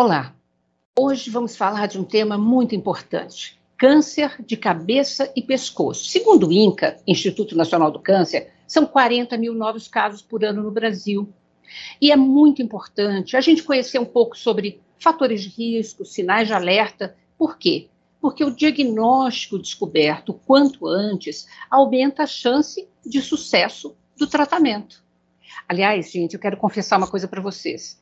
Olá, hoje vamos falar de um tema muito importante: câncer de cabeça e pescoço. Segundo o INCA, Instituto Nacional do Câncer, são 40 mil novos casos por ano no Brasil. E é muito importante a gente conhecer um pouco sobre fatores de risco, sinais de alerta. Por quê? Porque o diagnóstico descoberto quanto antes aumenta a chance de sucesso do tratamento. Aliás, gente, eu quero confessar uma coisa para vocês.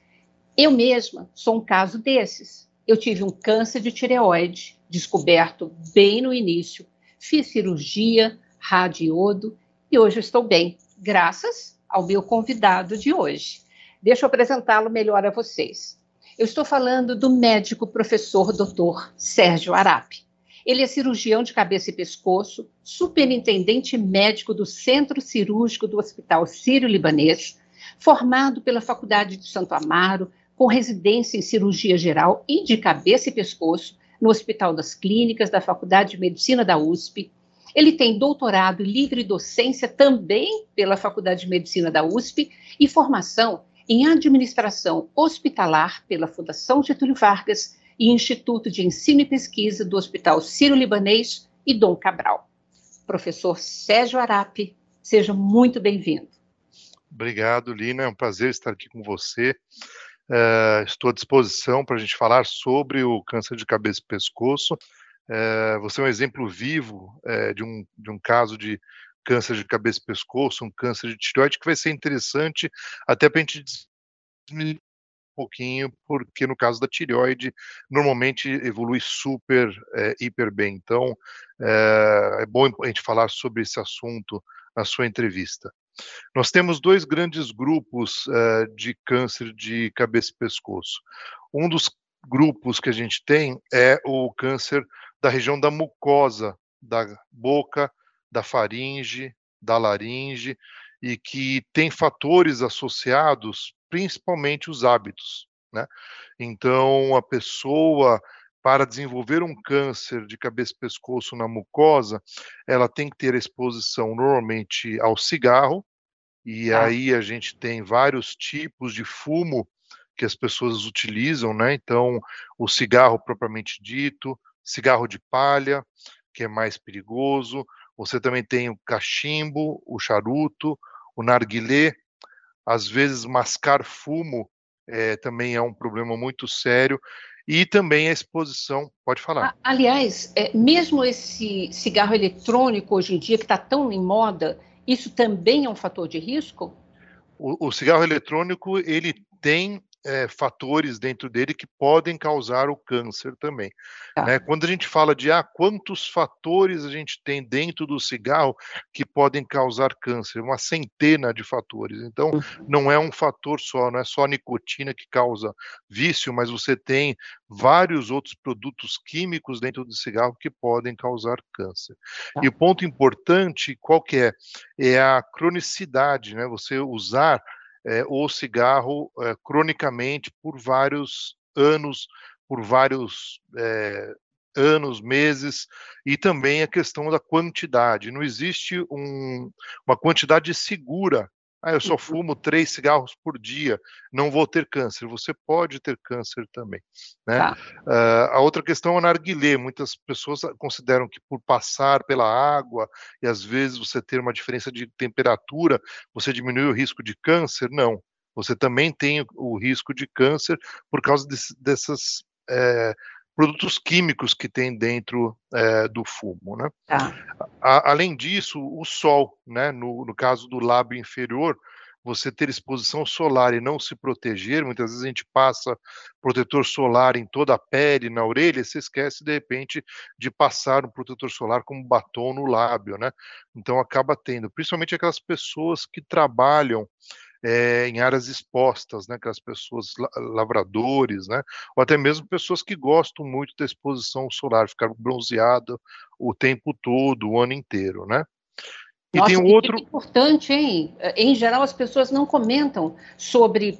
Eu mesma sou um caso desses. Eu tive um câncer de tireoide, descoberto bem no início, fiz cirurgia, radiodo e hoje estou bem, graças ao meu convidado de hoje. Deixa eu apresentá-lo melhor a vocês. Eu estou falando do médico professor Dr. Sérgio Arapi. Ele é cirurgião de cabeça e pescoço, superintendente médico do Centro Cirúrgico do Hospital Sírio-Libanês, formado pela Faculdade de Santo Amaro, com residência em cirurgia geral e de cabeça e pescoço no Hospital das Clínicas da Faculdade de Medicina da USP. Ele tem doutorado em livre docência também pela Faculdade de Medicina da USP e formação em administração hospitalar pela Fundação Getúlio Vargas e Instituto de Ensino e Pesquisa do Hospital Sírio-Libanês e Dom Cabral. Professor Sérgio Arapi, seja muito bem-vindo. Obrigado, Lina. É um prazer estar aqui com você. Uh, estou à disposição para a gente falar sobre o câncer de cabeça e pescoço. Uh, você é um exemplo vivo uh, de, um, de um caso de câncer de cabeça e pescoço, um câncer de tireoide, que vai ser interessante até para a gente um pouquinho, porque no caso da tireoide, normalmente evolui super, hiper bem. Então, é bom a gente falar sobre esse assunto na sua entrevista. Nós temos dois grandes grupos uh, de câncer de cabeça e pescoço. Um dos grupos que a gente tem é o câncer da região da mucosa, da boca, da faringe, da laringe, e que tem fatores associados, principalmente os hábitos. Né? Então, a pessoa para desenvolver um câncer de cabeça e pescoço na mucosa, ela tem que ter exposição normalmente ao cigarro, e ah. aí a gente tem vários tipos de fumo que as pessoas utilizam, né? Então, o cigarro propriamente dito, cigarro de palha, que é mais perigoso. Você também tem o cachimbo, o charuto, o narguilé. Às vezes, mascar fumo é, também é um problema muito sério e também a exposição. Pode falar. Aliás, é, mesmo esse cigarro eletrônico hoje em dia, que está tão em moda, isso também é um fator de risco? O, o cigarro eletrônico ele tem é, fatores dentro dele que podem causar o câncer também. Tá. Né? Quando a gente fala de ah, quantos fatores a gente tem dentro do cigarro que podem causar câncer, uma centena de fatores. Então, uhum. não é um fator só, não é só a nicotina que causa vício, mas você tem vários outros produtos químicos dentro do cigarro que podem causar câncer. Tá. E o ponto importante, qual que é? É a cronicidade, né? Você usar é, o cigarro é, cronicamente por vários anos, por vários é, anos, meses, e também a questão da quantidade. Não existe um, uma quantidade segura ah, eu só uhum. fumo três cigarros por dia, não vou ter câncer. Você pode ter câncer também. Né? Tá. Uh, a outra questão é o narguilé. Muitas pessoas consideram que por passar pela água e às vezes você ter uma diferença de temperatura, você diminui o risco de câncer. Não. Você também tem o risco de câncer por causa de, dessas é, produtos químicos que tem dentro é, do fumo. Né? Tá. A, além disso, o sol, né? no, no caso do lábio inferior, você ter exposição solar e não se proteger, muitas vezes a gente passa protetor solar em toda a pele, na orelha, se esquece de repente de passar um protetor solar como batom no lábio, né? Então acaba tendo, principalmente aquelas pessoas que trabalham é, em áreas expostas, né, aquelas pessoas lavradores, né, ou até mesmo pessoas que gostam muito da exposição solar, ficar bronzeado o tempo todo, o ano inteiro, né? E Nossa, tem um outro. É importante, hein? Em geral, as pessoas não comentam sobre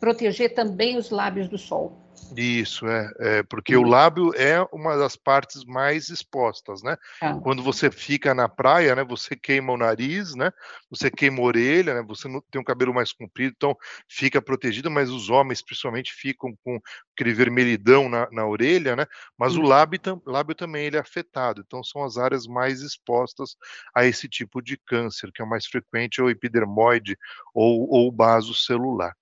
proteger também os lábios do sol. Isso, é, é porque o lábio é uma das partes mais expostas, né? Ah. Quando você fica na praia, né, você queima o nariz, né? Você queima a orelha, né? Você não tem um cabelo mais comprido, então fica protegido, mas os homens principalmente ficam com aquele vermelhidão na, na orelha, né? Mas hum. o lábio, lábio também ele é afetado, então são as áreas mais expostas a esse tipo de câncer, que é o mais frequente, é o epidermoide ou, ou o baso celular.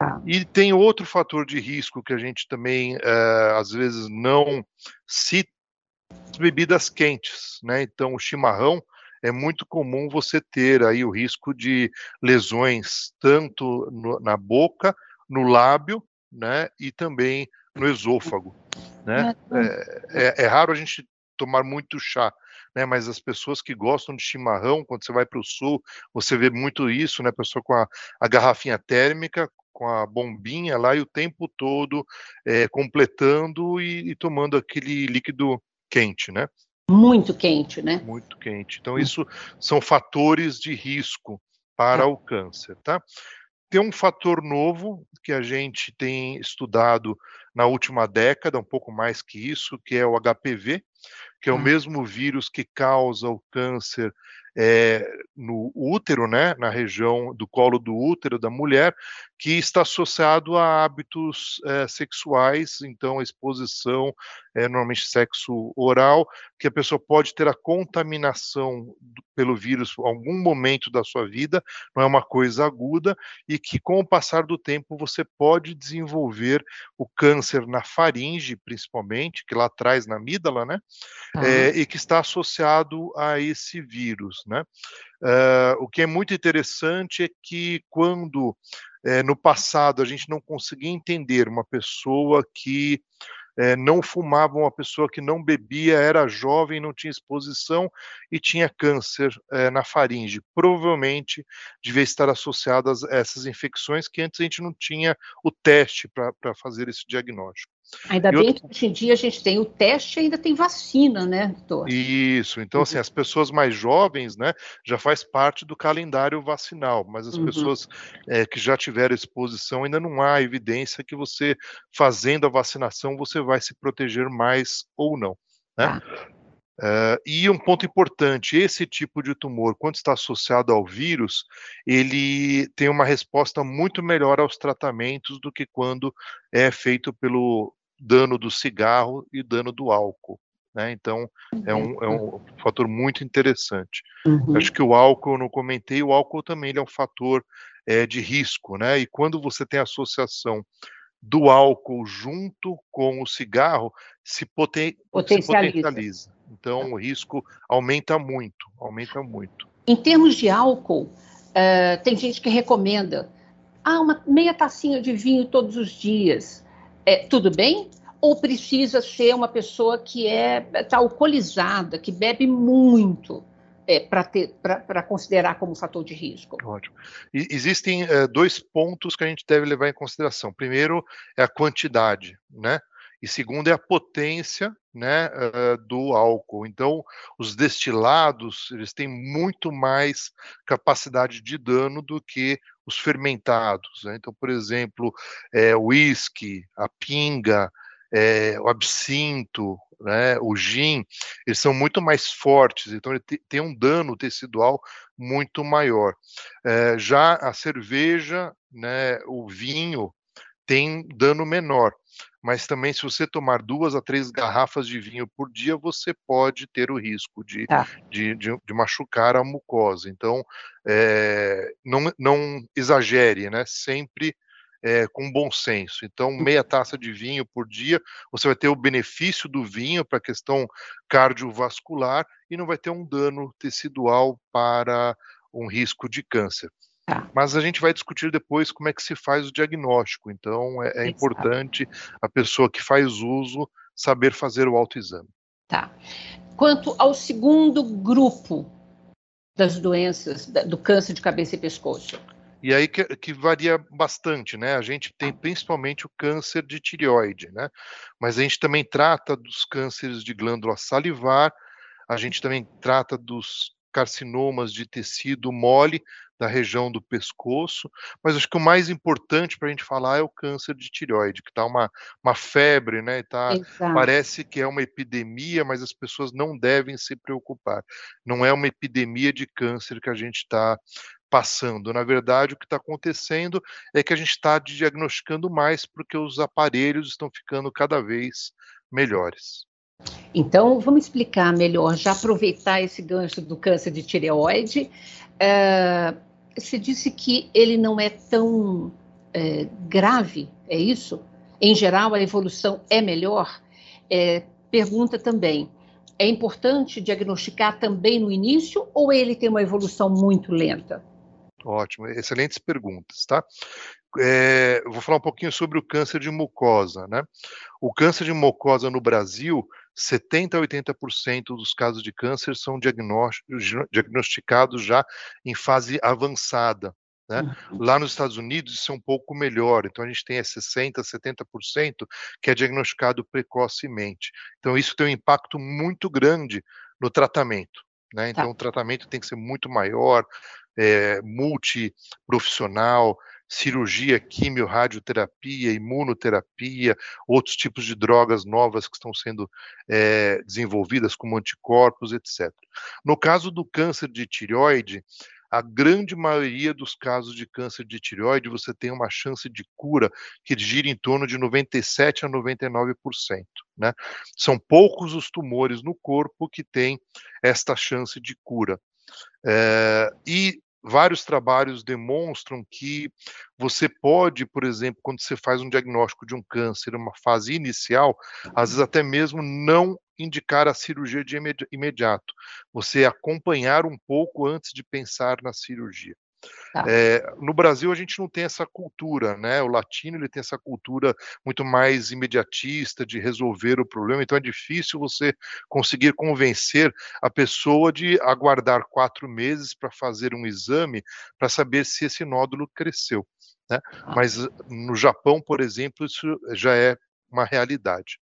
Ah. E tem outro fator de risco que a gente também uh, às vezes não cita bebidas quentes, né? Então o chimarrão é muito comum você ter aí o risco de lesões tanto no, na boca, no lábio, né? E também no esôfago, né? É, é, é raro a gente tomar muito chá, né? Mas as pessoas que gostam de chimarrão, quando você vai para o sul, você vê muito isso, né? Pessoa com a, a garrafinha térmica, com a bombinha lá e o tempo todo é, completando e, e, tomando aquele líquido quente, né? Muito quente, né? Muito quente. Então, hum. isso são fatores de risco para é. o câncer, tá? Tem um fator novo que a gente tem estudado na última década, um pouco mais que isso, que é o HPV, que é o hum. mesmo vírus que causa o câncer é, no útero, né, na região do colo do útero da mulher, que está associado a hábitos é, sexuais, então a exposição, é, normalmente sexo oral, que a pessoa pode ter a contaminação do, pelo vírus em algum momento da sua vida, não é uma coisa aguda, e que com o passar do tempo você pode desenvolver o câncer na faringe, principalmente, que lá atrás na amígdala, né, uhum. e que está associado a esse vírus, né. Uh, o que é muito interessante é que quando é, no passado a gente não conseguia entender uma pessoa que é, não fumava, uma pessoa que não bebia, era jovem, não tinha exposição e tinha câncer é, na faringe. Provavelmente devia estar associada a essas infecções que antes a gente não tinha o teste para fazer esse diagnóstico. Ainda e bem outro... que hoje em dia a gente tem o teste e ainda tem vacina, né, doutor? Isso, então assim, as pessoas mais jovens, né, já faz parte do calendário vacinal, mas as uhum. pessoas é, que já tiveram exposição ainda não há evidência que você fazendo a vacinação você vai se proteger mais ou não, né? Tá. Uh, e um ponto importante, esse tipo de tumor, quando está associado ao vírus, ele tem uma resposta muito melhor aos tratamentos do que quando é feito pelo dano do cigarro e dano do álcool. Né? Então, é um, é um fator muito interessante. Uhum. Acho que o álcool, eu não comentei, o álcool também é um fator é, de risco, né? E quando você tem associação do álcool junto com o cigarro, se, poten potencializa. se potencializa. Então, o risco aumenta muito, aumenta muito. Em termos de álcool, uh, tem gente que recomenda ah, uma meia tacinha de vinho todos os dias é, tudo bem? Ou precisa ser uma pessoa que é tá alcoolizada, que bebe muito? É, para considerar como fator de risco? Ótimo. E, existem é, dois pontos que a gente deve levar em consideração. Primeiro é a quantidade, né? E segundo é a potência, né, uh, do álcool. Então, os destilados eles têm muito mais capacidade de dano do que os fermentados. Né? Então, por exemplo, é, o whisky, a pinga, é, o absinto, né, o gin, eles são muito mais fortes, então ele tem um dano tecidual muito maior. É, já a cerveja, né, o vinho, tem dano menor mas também se você tomar duas a três garrafas de vinho por dia, você pode ter o risco de, tá. de, de, de, machucar a mucosa. Então, é, não, não exagere, né? Sempre é, com bom senso. Então, hum. meia taça de vinho por dia, você vai ter o benefício do vinho para a questão cardiovascular e não vai ter um dano tecidual para um risco de câncer. Tá. Mas a gente vai discutir depois como é que se faz o diagnóstico. Então, é, é importante a pessoa que faz uso saber fazer o autoexame. Tá. Quanto ao segundo grupo das doenças do câncer de cabeça e pescoço. E aí que, que, varia bastante, né? A gente tem principalmente o câncer de tireoide, né? Mas a gente também trata dos cânceres de glândula salivar, a gente também trata dos carcinomas de tecido mole da região do pescoço, mas acho que o mais importante para a gente falar é o câncer de tireoide, que está uma, uma febre, né? Tá, parece que é uma epidemia, mas as pessoas não devem se preocupar. Não é uma epidemia de câncer que a gente está passando. Na verdade, o que está acontecendo é que a gente está diagnosticando mais porque os aparelhos estão ficando cada vez melhores. Então, vamos explicar melhor, já aproveitar esse gancho do câncer de tireoide. É, você disse que ele não é tão é, grave, é isso? Em geral, a evolução é melhor? É, pergunta também, é importante diagnosticar também no início ou ele tem uma evolução muito lenta? Ótimo, excelentes perguntas, tá? É, vou falar um pouquinho sobre o câncer de mucosa, né? O câncer de mucosa no Brasil 70 a 80% dos casos de câncer são diagnosticados já em fase avançada. Né? Uhum. Lá nos Estados Unidos isso é um pouco melhor, então a gente tem 60%, 70% que é diagnosticado precocemente. Então isso tem um impacto muito grande no tratamento. Né? Tá. Então tá. o tratamento tem que ser muito maior, é, multiprofissional, cirurgia, quimio, radioterapia, imunoterapia, outros tipos de drogas novas que estão sendo é, desenvolvidas, como anticorpos, etc. No caso do câncer de tireoide, a grande maioria dos casos de câncer de tireoide você tem uma chance de cura que gira em torno de 97 a 99%. Né? São poucos os tumores no corpo que têm esta chance de cura. É, e vários trabalhos demonstram que você pode, por exemplo, quando você faz um diagnóstico de um câncer, uma fase inicial, às vezes até mesmo não indicar a cirurgia de imediato. Você acompanhar um pouco antes de pensar na cirurgia. Tá. É, no Brasil a gente não tem essa cultura, né? O latino ele tem essa cultura muito mais imediatista de resolver o problema, então é difícil você conseguir convencer a pessoa de aguardar quatro meses para fazer um exame para saber se esse nódulo cresceu. Né? Ah. Mas no Japão, por exemplo, isso já é uma realidade.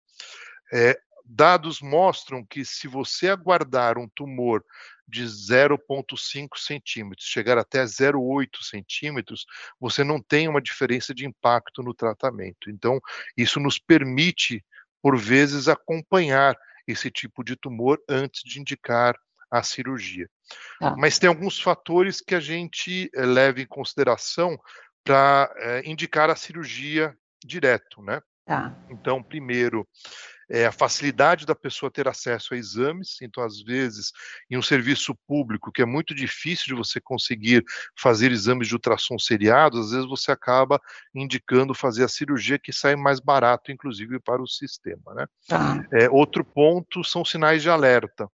É, dados mostram que se você aguardar um tumor de 0,5 centímetros, chegar até 0,8 centímetros, você não tem uma diferença de impacto no tratamento. Então, isso nos permite, por vezes, acompanhar esse tipo de tumor antes de indicar a cirurgia. Ah. Mas tem alguns fatores que a gente eh, leva em consideração para eh, indicar a cirurgia direto, né? Tá. Então, primeiro, é, a facilidade da pessoa ter acesso a exames. Então, às vezes, em um serviço público que é muito difícil de você conseguir fazer exames de ultrassom seriados, às vezes você acaba indicando fazer a cirurgia que sai mais barato, inclusive para o sistema. Né? Tá. É, outro ponto são sinais de alerta.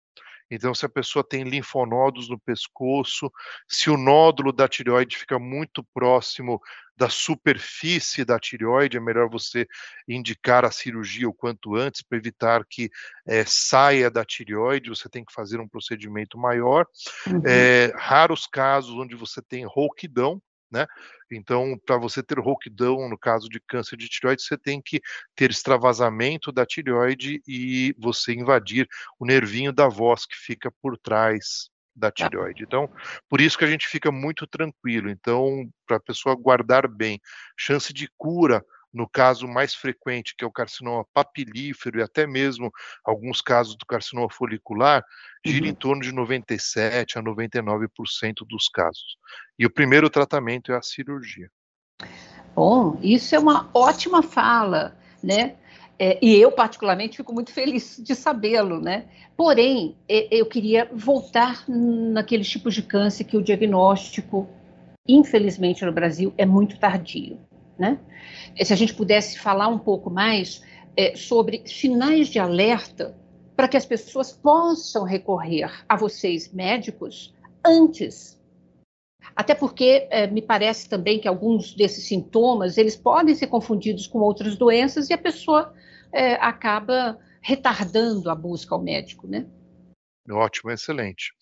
Então, se a pessoa tem linfonodos no pescoço, se o nódulo da tireoide fica muito próximo da superfície da tireoide, é melhor você indicar a cirurgia o quanto antes para evitar que é, saia da tireoide, você tem que fazer um procedimento maior. Uhum. É, raros casos onde você tem rouquidão, né? Então, para você ter rouquidão, no caso de câncer de tireoide, você tem que ter extravasamento da tireoide e você invadir o nervinho da voz que fica por trás da tá. tireoide. Então, por isso que a gente fica muito tranquilo. Então, para a pessoa guardar bem, chance de cura no caso mais frequente, que é o carcinoma papilífero e até mesmo alguns casos do carcinoma folicular, gira uhum. em torno de 97 a 99% dos casos. E o primeiro tratamento é a cirurgia. Bom, isso é uma ótima fala, né? É, e eu, particularmente, fico muito feliz de sabê-lo, né? Porém, eu queria voltar naqueles tipos de câncer que o diagnóstico, infelizmente, no Brasil, é muito tardio. Né? Se a gente pudesse falar um pouco mais é, sobre sinais de alerta para que as pessoas possam recorrer a vocês, médicos, antes. Até porque é, me parece também que alguns desses sintomas eles podem ser confundidos com outras doenças e a pessoa é, acaba retardando a busca ao médico, né? Ótimo, excelente.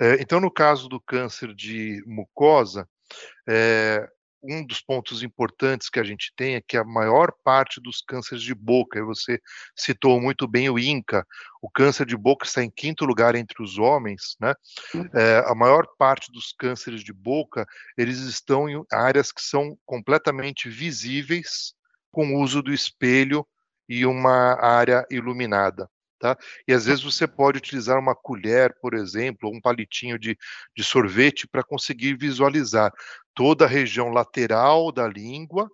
É, então, no caso do câncer de mucosa, é, um dos pontos importantes que a gente tem é que a maior parte dos cânceres de boca, e você citou muito bem o INCA, o câncer de boca está em quinto lugar entre os homens, né? É, a maior parte dos cânceres de boca, eles estão em áreas que são completamente visíveis com o uso do espelho e uma área iluminada. Tá? E às vezes você pode utilizar uma colher, por exemplo, ou um palitinho de, de sorvete para conseguir visualizar toda a região lateral da língua,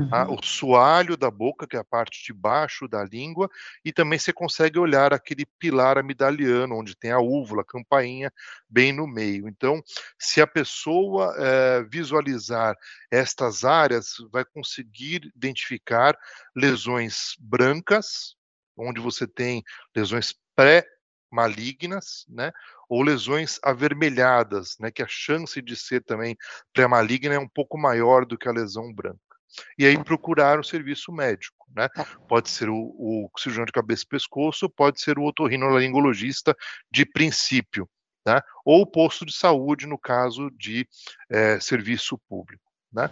uhum. o soalho da boca, que é a parte de baixo da língua, e também você consegue olhar aquele pilar amidaliano, onde tem a úvula, a campainha, bem no meio. Então, se a pessoa é, visualizar estas áreas, vai conseguir identificar lesões brancas, onde você tem lesões pré-malignas, né, ou lesões avermelhadas, né, que a chance de ser também pré-maligna é um pouco maior do que a lesão branca. E aí procurar o serviço médico, né? Tá. Pode ser o, o cirurgião de cabeça e pescoço, pode ser o otorrinolaringologista de princípio, né? Ou o posto de saúde no caso de é, serviço público, né?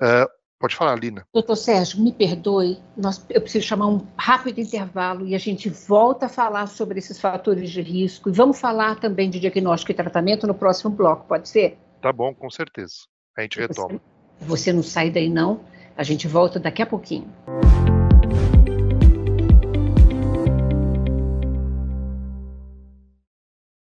É, Pode falar, Lina. Doutor Sérgio, me perdoe, nós, eu preciso chamar um rápido intervalo e a gente volta a falar sobre esses fatores de risco e vamos falar também de diagnóstico e tratamento no próximo bloco, pode ser? Tá bom, com certeza. A gente retoma. Você, você não sai daí não, a gente volta daqui a pouquinho.